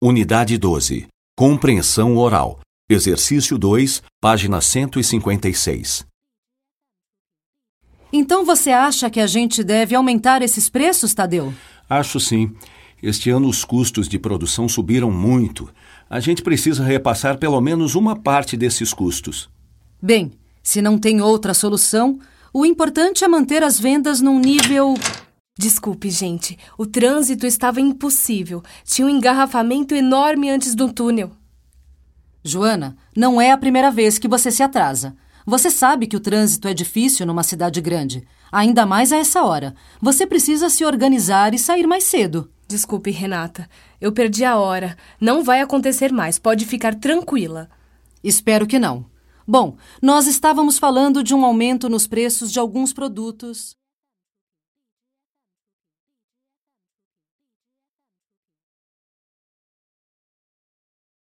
Unidade 12. Compreensão oral. Exercício 2, página 156. Então você acha que a gente deve aumentar esses preços, Tadeu? Acho sim. Este ano os custos de produção subiram muito. A gente precisa repassar pelo menos uma parte desses custos. Bem, se não tem outra solução, o importante é manter as vendas num nível. Desculpe, gente. O trânsito estava impossível. Tinha um engarrafamento enorme antes do túnel. Joana, não é a primeira vez que você se atrasa. Você sabe que o trânsito é difícil numa cidade grande, ainda mais a essa hora. Você precisa se organizar e sair mais cedo. Desculpe, Renata. Eu perdi a hora. Não vai acontecer mais. Pode ficar tranquila. Espero que não. Bom, nós estávamos falando de um aumento nos preços de alguns produtos.